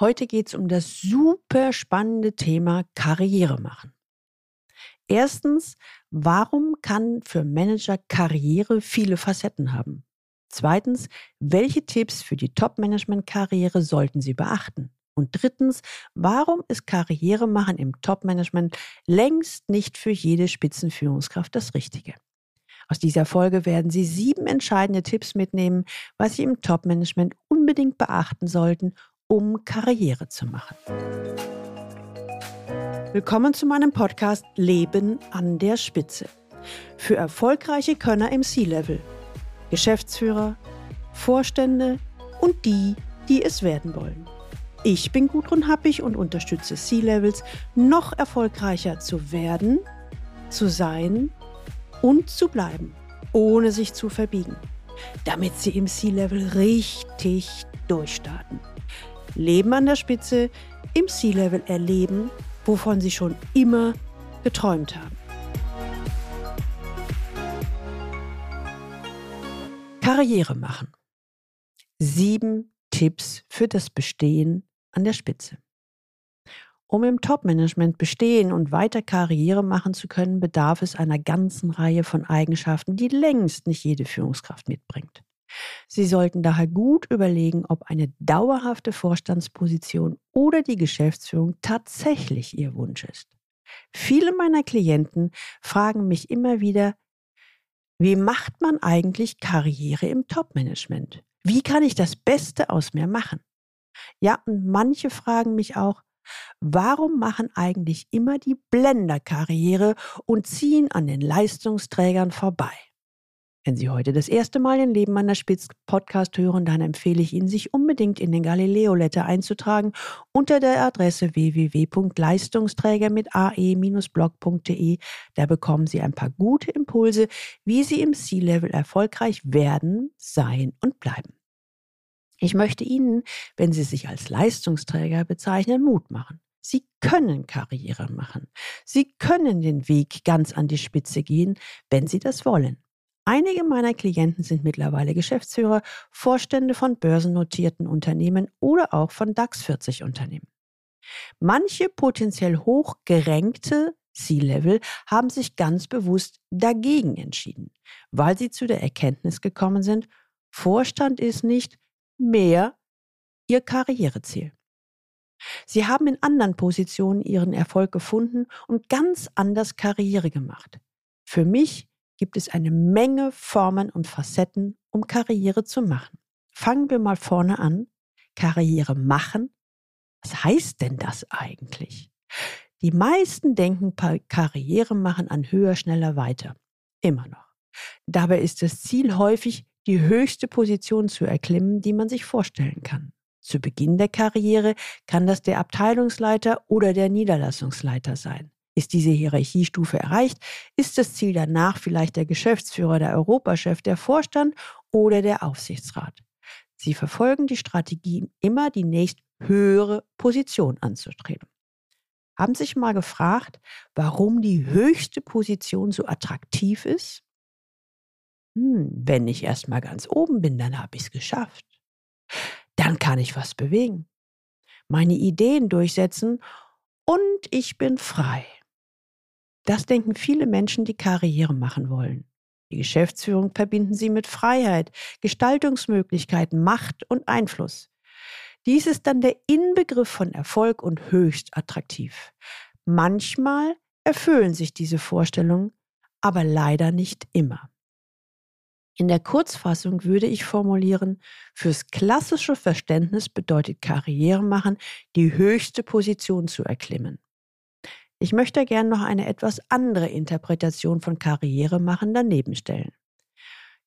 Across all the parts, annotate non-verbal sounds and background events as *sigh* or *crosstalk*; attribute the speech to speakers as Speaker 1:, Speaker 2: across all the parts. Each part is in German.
Speaker 1: Heute geht es um das super spannende Thema Karriere machen. Erstens, warum kann für Manager Karriere viele Facetten haben? Zweitens, welche Tipps für die Top-Management-Karriere sollten Sie beachten? Und drittens, warum ist Karriere machen im Top-Management längst nicht für jede Spitzenführungskraft das Richtige? Aus dieser Folge werden Sie sieben entscheidende Tipps mitnehmen, was Sie im Top-Management unbedingt beachten sollten, um Karriere zu machen. Willkommen zu meinem Podcast Leben an der Spitze. Für erfolgreiche Könner im C-Level, Geschäftsführer, Vorstände und die, die es werden wollen. Ich bin Gudrun Happig und unterstütze C-Levels, noch erfolgreicher zu werden, zu sein und zu bleiben, ohne sich zu verbiegen, damit sie im C-Level richtig durchstarten. Leben an der Spitze, im C-Level erleben, wovon sie schon immer geträumt haben. Karriere machen. Sieben Tipps für das Bestehen an der Spitze. Um im Top-Management bestehen und weiter Karriere machen zu können, bedarf es einer ganzen Reihe von Eigenschaften, die längst nicht jede Führungskraft mitbringt. Sie sollten daher gut überlegen, ob eine dauerhafte Vorstandsposition oder die Geschäftsführung tatsächlich Ihr Wunsch ist. Viele meiner Klienten fragen mich immer wieder, wie macht man eigentlich Karriere im Top-Management? Wie kann ich das Beste aus mir machen? Ja, und manche fragen mich auch, warum machen eigentlich immer die Blender Karriere und ziehen an den Leistungsträgern vorbei? Wenn Sie heute das erste Mal den Leben an der Spitz Podcast hören, dann empfehle ich Ihnen, sich unbedingt in den Galileo Letter einzutragen unter der Adresse www.leistungsträger mit ae-blog.de. Da bekommen Sie ein paar gute Impulse, wie Sie im C-Level erfolgreich werden, sein und bleiben. Ich möchte Ihnen, wenn Sie sich als Leistungsträger bezeichnen, Mut machen. Sie können Karriere machen. Sie können den Weg ganz an die Spitze gehen, wenn Sie das wollen. Einige meiner Klienten sind mittlerweile Geschäftsführer, Vorstände von börsennotierten Unternehmen oder auch von DAX 40 Unternehmen. Manche potenziell hochgerenkte C-Level haben sich ganz bewusst dagegen entschieden, weil sie zu der Erkenntnis gekommen sind, Vorstand ist nicht mehr ihr Karriereziel. Sie haben in anderen Positionen ihren Erfolg gefunden und ganz anders Karriere gemacht. Für mich gibt es eine Menge Formen und Facetten, um Karriere zu machen. Fangen wir mal vorne an. Karriere machen. Was heißt denn das eigentlich? Die meisten denken Karriere machen an höher, schneller, weiter. Immer noch. Dabei ist das Ziel häufig, die höchste Position zu erklimmen, die man sich vorstellen kann. Zu Beginn der Karriere kann das der Abteilungsleiter oder der Niederlassungsleiter sein. Ist diese Hierarchiestufe erreicht, ist das Ziel danach vielleicht der Geschäftsführer, der Europachef, der Vorstand oder der Aufsichtsrat. Sie verfolgen die Strategie, immer die nächst höhere Position anzustreben. Haben Sie sich mal gefragt, warum die höchste Position so attraktiv ist? Hm, wenn ich erst mal ganz oben bin, dann habe ich es geschafft. Dann kann ich was bewegen, meine Ideen durchsetzen und ich bin frei. Das denken viele Menschen, die Karriere machen wollen. Die Geschäftsführung verbinden sie mit Freiheit, Gestaltungsmöglichkeiten, Macht und Einfluss. Dies ist dann der Inbegriff von Erfolg und höchst attraktiv. Manchmal erfüllen sich diese Vorstellungen, aber leider nicht immer. In der Kurzfassung würde ich formulieren, fürs klassische Verständnis bedeutet Karriere machen, die höchste Position zu erklimmen. Ich möchte gern noch eine etwas andere Interpretation von Karriere machen daneben stellen.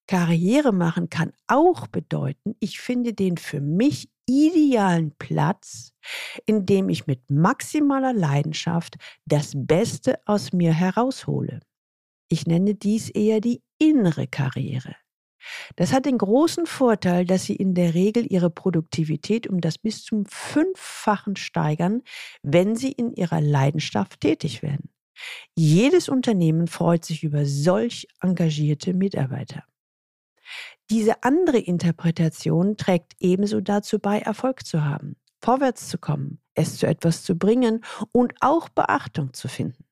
Speaker 1: Karriere machen kann auch bedeuten, ich finde den für mich idealen Platz, in dem ich mit maximaler Leidenschaft das Beste aus mir heraushole. Ich nenne dies eher die innere Karriere. Das hat den großen Vorteil, dass Sie in der Regel Ihre Produktivität um das bis zum Fünffachen steigern, wenn Sie in Ihrer Leidenschaft tätig werden. Jedes Unternehmen freut sich über solch engagierte Mitarbeiter. Diese andere Interpretation trägt ebenso dazu bei, Erfolg zu haben. vorwärts zu kommen, es zu etwas zu bringen und auch Beachtung zu finden.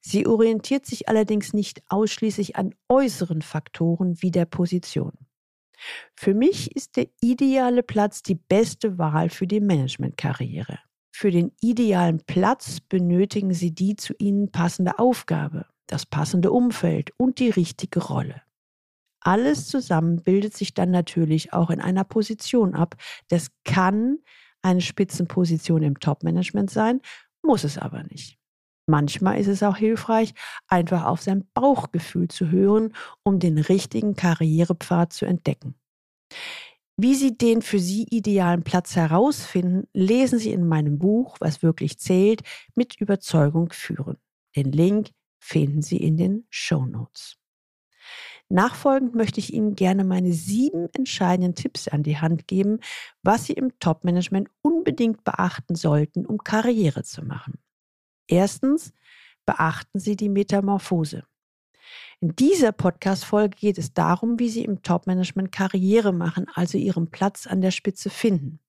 Speaker 1: Sie orientiert sich allerdings nicht ausschließlich an äußeren Faktoren wie der Position. Für mich ist der ideale Platz die beste Wahl für die Managementkarriere. Für den idealen Platz benötigen Sie die zu Ihnen passende Aufgabe, das passende Umfeld und die richtige Rolle. Alles zusammen bildet sich dann natürlich auch in einer Position ab. Das kann eine Spitzenposition im Top-Management sein, muss es aber nicht. Manchmal ist es auch hilfreich, einfach auf sein Bauchgefühl zu hören, um den richtigen Karrierepfad zu entdecken. Wie Sie den für Sie idealen Platz herausfinden, lesen Sie in meinem Buch, was wirklich zählt, mit Überzeugung führen. Den Link finden Sie in den Show Notes. Nachfolgend möchte ich Ihnen gerne meine sieben entscheidenden Tipps an die Hand geben, was Sie im Top-Management unbedingt beachten sollten, um Karriere zu machen. Erstens, beachten Sie die Metamorphose. In dieser Podcast-Folge geht es darum, wie Sie im Top-Management Karriere machen, also Ihren Platz an der Spitze finden.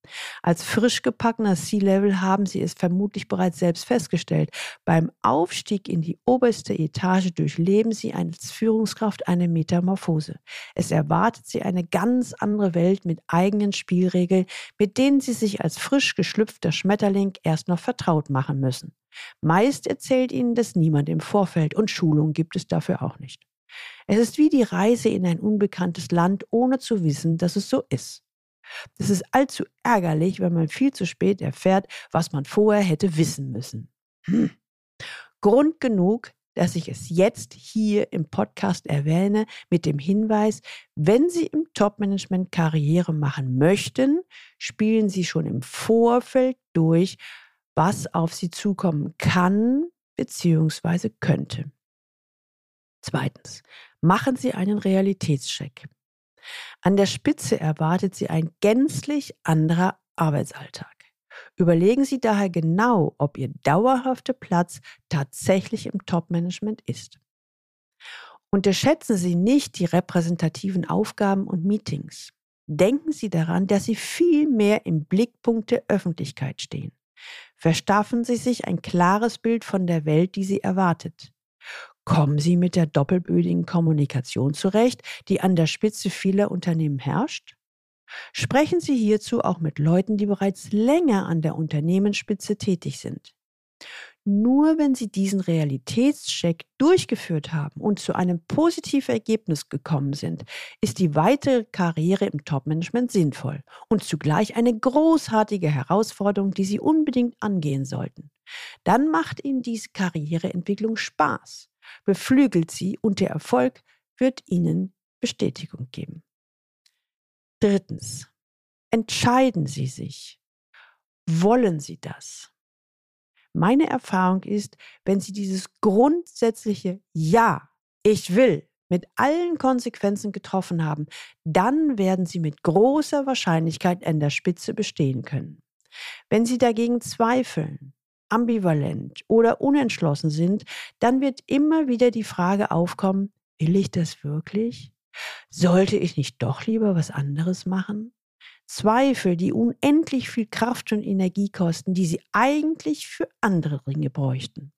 Speaker 1: Als frisch gebackener C-Level haben Sie es vermutlich bereits selbst festgestellt. Beim Aufstieg in die oberste Etage durchleben Sie als Führungskraft eine Metamorphose. Es erwartet Sie eine ganz andere Welt mit eigenen Spielregeln, mit denen Sie sich als frisch geschlüpfter Schmetterling erst noch vertraut machen müssen. Meist erzählt ihnen das niemand im Vorfeld und Schulung gibt es dafür auch nicht. Es ist wie die Reise in ein unbekanntes Land, ohne zu wissen, dass es so ist. Das ist allzu ärgerlich, wenn man viel zu spät erfährt, was man vorher hätte wissen müssen. Hm. Grund genug, dass ich es jetzt hier im Podcast erwähne, mit dem Hinweis, wenn Sie im Top-Management Karriere machen möchten, spielen Sie schon im Vorfeld durch, was auf sie zukommen kann bzw. könnte. Zweitens, machen Sie einen Realitätscheck. An der Spitze erwartet Sie ein gänzlich anderer Arbeitsalltag. Überlegen Sie daher genau, ob Ihr dauerhafter Platz tatsächlich im Top-Management ist. Unterschätzen Sie nicht die repräsentativen Aufgaben und Meetings. Denken Sie daran, dass Sie viel mehr im Blickpunkt der Öffentlichkeit stehen. Verschaffen Sie sich ein klares Bild von der Welt, die Sie erwartet. Kommen Sie mit der doppelbödigen Kommunikation zurecht, die an der Spitze vieler Unternehmen herrscht? Sprechen Sie hierzu auch mit Leuten, die bereits länger an der Unternehmensspitze tätig sind. Nur wenn Sie diesen Realitätscheck durchgeführt haben und zu einem positiven Ergebnis gekommen sind, ist die weitere Karriere im Topmanagement sinnvoll und zugleich eine großartige Herausforderung, die Sie unbedingt angehen sollten. Dann macht Ihnen diese Karriereentwicklung Spaß, beflügelt Sie und der Erfolg wird Ihnen Bestätigung geben. Drittens. Entscheiden Sie sich. Wollen Sie das? Meine Erfahrung ist, wenn Sie dieses grundsätzliche Ja, ich will mit allen Konsequenzen getroffen haben, dann werden Sie mit großer Wahrscheinlichkeit an der Spitze bestehen können. Wenn Sie dagegen zweifeln, ambivalent oder unentschlossen sind, dann wird immer wieder die Frage aufkommen, will ich das wirklich? Sollte ich nicht doch lieber was anderes machen? Zweifel, die unendlich viel Kraft und Energie kosten, die sie eigentlich für andere Dinge bräuchten.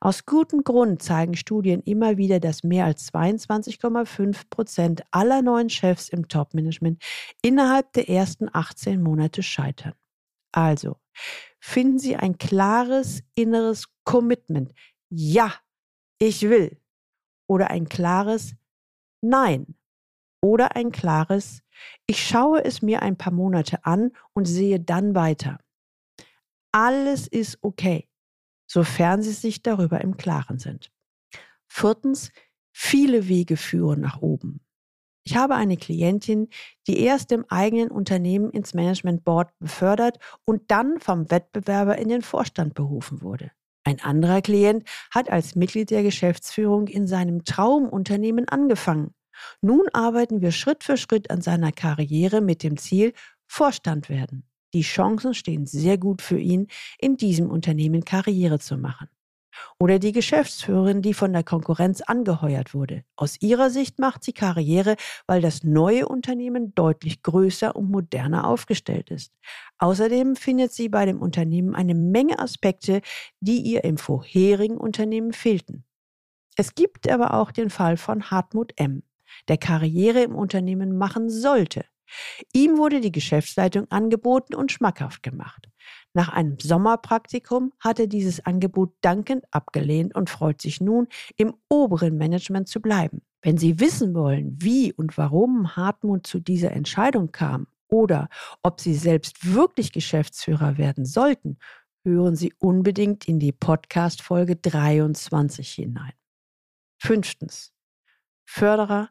Speaker 1: Aus gutem Grund zeigen Studien immer wieder, dass mehr als 22,5 Prozent aller neuen Chefs im Top-Management innerhalb der ersten 18 Monate scheitern. Also, finden Sie ein klares inneres Commitment. Ja, ich will. Oder ein klares Nein. Oder ein klares ich schaue es mir ein paar Monate an und sehe dann weiter. Alles ist okay, sofern Sie sich darüber im Klaren sind. Viertens, viele Wege führen nach oben. Ich habe eine Klientin, die erst im eigenen Unternehmen ins Management Board befördert und dann vom Wettbewerber in den Vorstand berufen wurde. Ein anderer Klient hat als Mitglied der Geschäftsführung in seinem Traumunternehmen angefangen nun arbeiten wir Schritt für Schritt an seiner Karriere mit dem Ziel Vorstand werden. Die Chancen stehen sehr gut für ihn, in diesem Unternehmen Karriere zu machen. Oder die Geschäftsführerin, die von der Konkurrenz angeheuert wurde. Aus ihrer Sicht macht sie Karriere, weil das neue Unternehmen deutlich größer und moderner aufgestellt ist. Außerdem findet sie bei dem Unternehmen eine Menge Aspekte, die ihr im vorherigen Unternehmen fehlten. Es gibt aber auch den Fall von Hartmut M., der Karriere im Unternehmen machen sollte. Ihm wurde die Geschäftsleitung angeboten und schmackhaft gemacht. Nach einem Sommerpraktikum hat er dieses Angebot dankend abgelehnt und freut sich nun, im oberen Management zu bleiben. Wenn Sie wissen wollen, wie und warum Hartmut zu dieser Entscheidung kam oder ob Sie selbst wirklich Geschäftsführer werden sollten, hören Sie unbedingt in die Podcast-Folge 23 hinein. Fünftens. Förderer,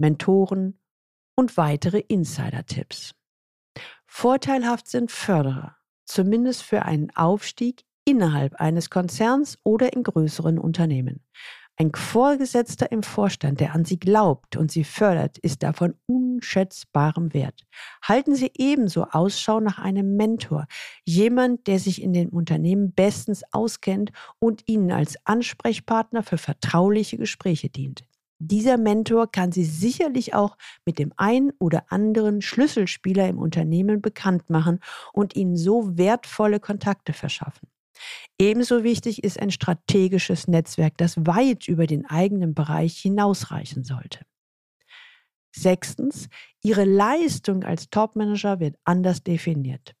Speaker 1: Mentoren und weitere Insider-Tipps. Vorteilhaft sind Förderer zumindest für einen Aufstieg innerhalb eines Konzerns oder in größeren Unternehmen. Ein Vorgesetzter im Vorstand, der an Sie glaubt und Sie fördert, ist davon unschätzbarem Wert. Halten Sie ebenso Ausschau nach einem Mentor, jemand, der sich in dem Unternehmen bestens auskennt und Ihnen als Ansprechpartner für vertrauliche Gespräche dient. Dieser Mentor kann Sie sicherlich auch mit dem einen oder anderen Schlüsselspieler im Unternehmen bekannt machen und Ihnen so wertvolle Kontakte verschaffen. Ebenso wichtig ist ein strategisches Netzwerk, das weit über den eigenen Bereich hinausreichen sollte. Sechstens, Ihre Leistung als Topmanager wird anders definiert.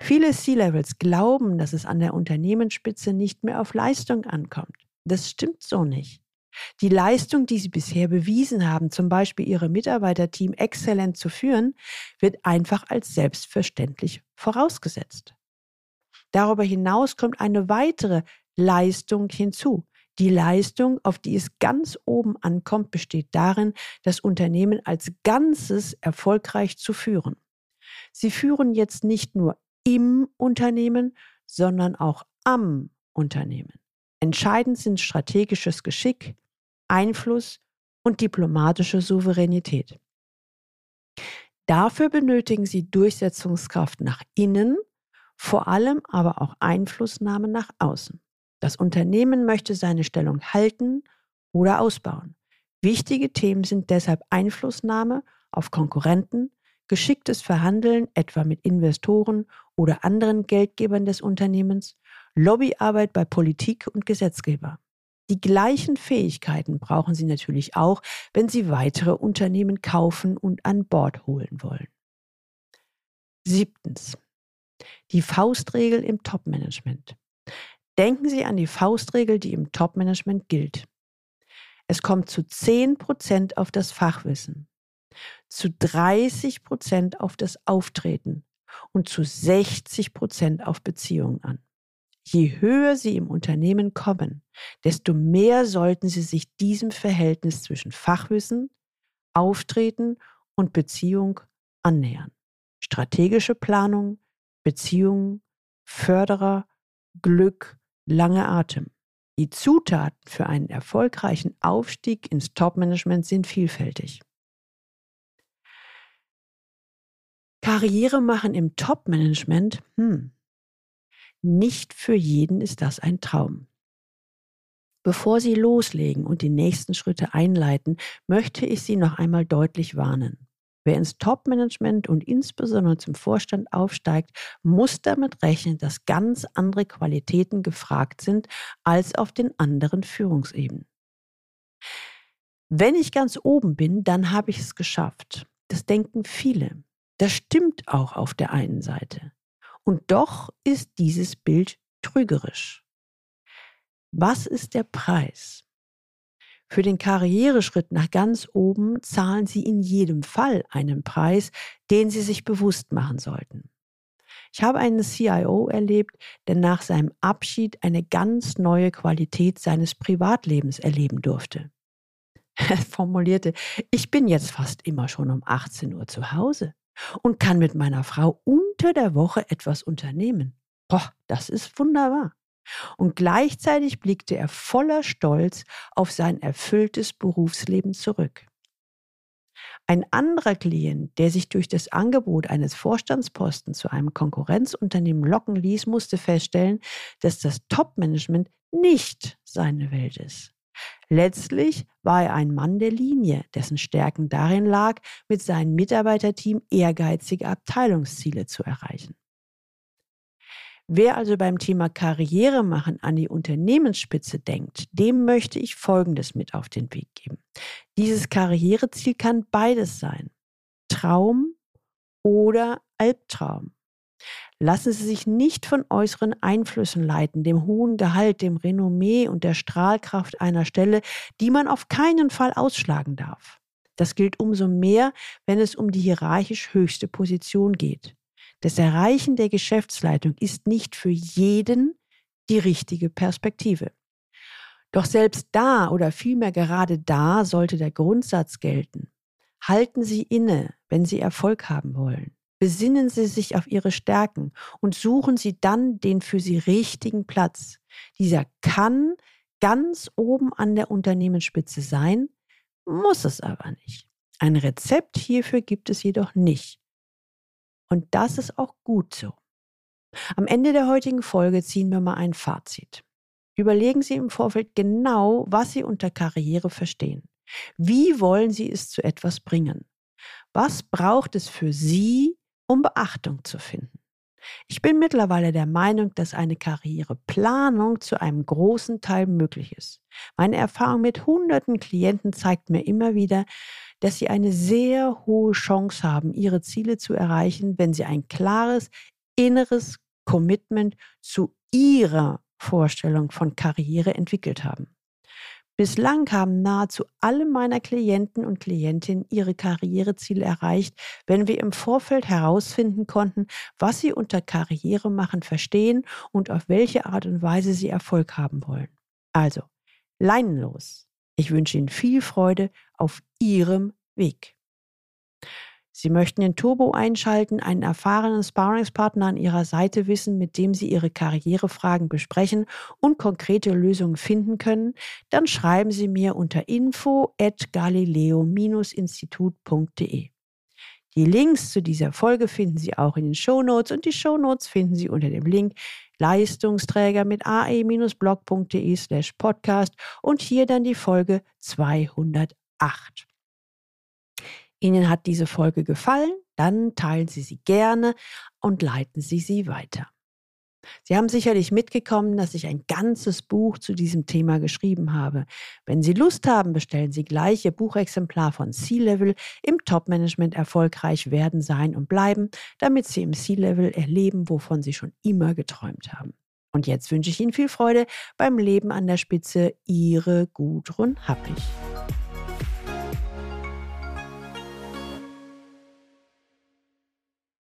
Speaker 1: Viele C-Levels glauben, dass es an der Unternehmensspitze nicht mehr auf Leistung ankommt. Das stimmt so nicht. Die Leistung, die Sie bisher bewiesen haben, zum Beispiel Ihre Mitarbeiterteam exzellent zu führen, wird einfach als selbstverständlich vorausgesetzt. Darüber hinaus kommt eine weitere Leistung hinzu. Die Leistung, auf die es ganz oben ankommt, besteht darin, das Unternehmen als Ganzes erfolgreich zu führen. Sie führen jetzt nicht nur im Unternehmen, sondern auch am Unternehmen. Entscheidend sind strategisches Geschick, Einfluss und diplomatische Souveränität. Dafür benötigen sie Durchsetzungskraft nach innen, vor allem aber auch Einflussnahme nach außen. Das Unternehmen möchte seine Stellung halten oder ausbauen. Wichtige Themen sind deshalb Einflussnahme auf Konkurrenten, geschicktes Verhandeln etwa mit Investoren oder anderen Geldgebern des Unternehmens, Lobbyarbeit bei Politik und Gesetzgeber. Die gleichen Fähigkeiten brauchen Sie natürlich auch, wenn Sie weitere Unternehmen kaufen und an Bord holen wollen. Siebtens. Die Faustregel im Topmanagement. Denken Sie an die Faustregel, die im Topmanagement gilt. Es kommt zu 10% auf das Fachwissen, zu 30% auf das Auftreten und zu 60% auf Beziehungen an. Je höher Sie im Unternehmen kommen, desto mehr sollten Sie sich diesem Verhältnis zwischen Fachwissen, Auftreten und Beziehung annähern. Strategische Planung, Beziehungen, Förderer, Glück, lange Atem. Die Zutaten für einen erfolgreichen Aufstieg ins Topmanagement sind vielfältig. Karriere machen im Topmanagement, hm, nicht für jeden ist das ein Traum. Bevor Sie loslegen und die nächsten Schritte einleiten, möchte ich Sie noch einmal deutlich warnen. Wer ins Top-Management und insbesondere zum Vorstand aufsteigt, muss damit rechnen, dass ganz andere Qualitäten gefragt sind als auf den anderen Führungsebenen. Wenn ich ganz oben bin, dann habe ich es geschafft. Das denken viele. Das stimmt auch auf der einen Seite. Und doch ist dieses Bild trügerisch. Was ist der Preis? Für den Karriereschritt nach ganz oben zahlen Sie in jedem Fall einen Preis, den Sie sich bewusst machen sollten. Ich habe einen CIO erlebt, der nach seinem Abschied eine ganz neue Qualität seines Privatlebens erleben durfte. *laughs* Er formulierte, ich bin jetzt fast immer schon um 18 Uhr zu Hause und kann mit meiner Frau unter der Woche etwas unternehmen. Boah, das ist wunderbar. Und gleichzeitig blickte er voller Stolz auf sein erfülltes Berufsleben zurück. Ein anderer Klient, der sich durch das Angebot eines Vorstandsposten zu einem Konkurrenzunternehmen locken ließ, musste feststellen, dass das Topmanagement nicht seine Welt ist. Letztlich war er ein Mann der Linie, dessen Stärken darin lag, mit seinem Mitarbeiterteam ehrgeizige Abteilungsziele zu erreichen. Wer also beim Thema Karriere machen an die Unternehmensspitze denkt, dem möchte ich Folgendes mit auf den Weg geben. Dieses Karriereziel kann beides sein. Traum oder Albtraum. Lassen Sie sich nicht von äußeren Einflüssen leiten, dem hohen Gehalt, dem Renommee und der Strahlkraft einer Stelle, die man auf keinen Fall ausschlagen darf. Das gilt umso mehr, wenn es um die hierarchisch höchste Position geht. Das Erreichen der Geschäftsleitung ist nicht für jeden die richtige Perspektive. Doch selbst da oder vielmehr gerade da sollte der Grundsatz gelten. Halten Sie inne, wenn Sie Erfolg haben wollen. Besinnen Sie sich auf Ihre Stärken und suchen Sie dann den für Sie richtigen Platz. Dieser kann ganz oben an der Unternehmensspitze sein, muss es aber nicht. Ein Rezept hierfür gibt es jedoch nicht. Und das ist auch gut so. Am Ende der heutigen Folge ziehen wir mal ein Fazit. Überlegen Sie im Vorfeld genau, was Sie unter Karriere verstehen. Wie wollen Sie es zu etwas bringen? Was braucht es für Sie, um Beachtung zu finden? Ich bin mittlerweile der Meinung, dass eine Karriereplanung zu einem großen Teil möglich ist. Meine Erfahrung mit hunderten Klienten zeigt mir immer wieder, dass sie eine sehr hohe Chance haben, ihre Ziele zu erreichen, wenn sie ein klares inneres Commitment zu ihrer Vorstellung von Karriere entwickelt haben. Bislang haben nahezu alle meiner Klienten und Klientinnen ihre Karriereziele erreicht, wenn wir im Vorfeld herausfinden konnten, was sie unter Karriere machen verstehen und auf welche Art und Weise sie Erfolg haben wollen. Also, leinenlos. Ich wünsche Ihnen viel Freude auf Ihrem Weg. Sie möchten den Turbo einschalten, einen erfahrenen Sparringspartner an Ihrer Seite wissen, mit dem Sie Ihre Karrierefragen besprechen und konkrete Lösungen finden können, dann schreiben Sie mir unter info at galileo-institut.de. Die Links zu dieser Folge finden Sie auch in den Shownotes und die Shownotes finden Sie unter dem Link Leistungsträger mit ae-blog.de slash podcast und hier dann die Folge 208. Ihnen hat diese Folge gefallen, dann teilen Sie sie gerne und leiten Sie sie weiter. Sie haben sicherlich mitgekommen, dass ich ein ganzes Buch zu diesem Thema geschrieben habe. Wenn Sie Lust haben, bestellen Sie gleich Ihr Buchexemplar von C-Level im Top-Management erfolgreich werden, sein und bleiben, damit Sie im C-Level erleben, wovon Sie schon immer geträumt haben. Und jetzt wünsche ich Ihnen viel Freude beim Leben an der Spitze. Ihre Gudrun Happig.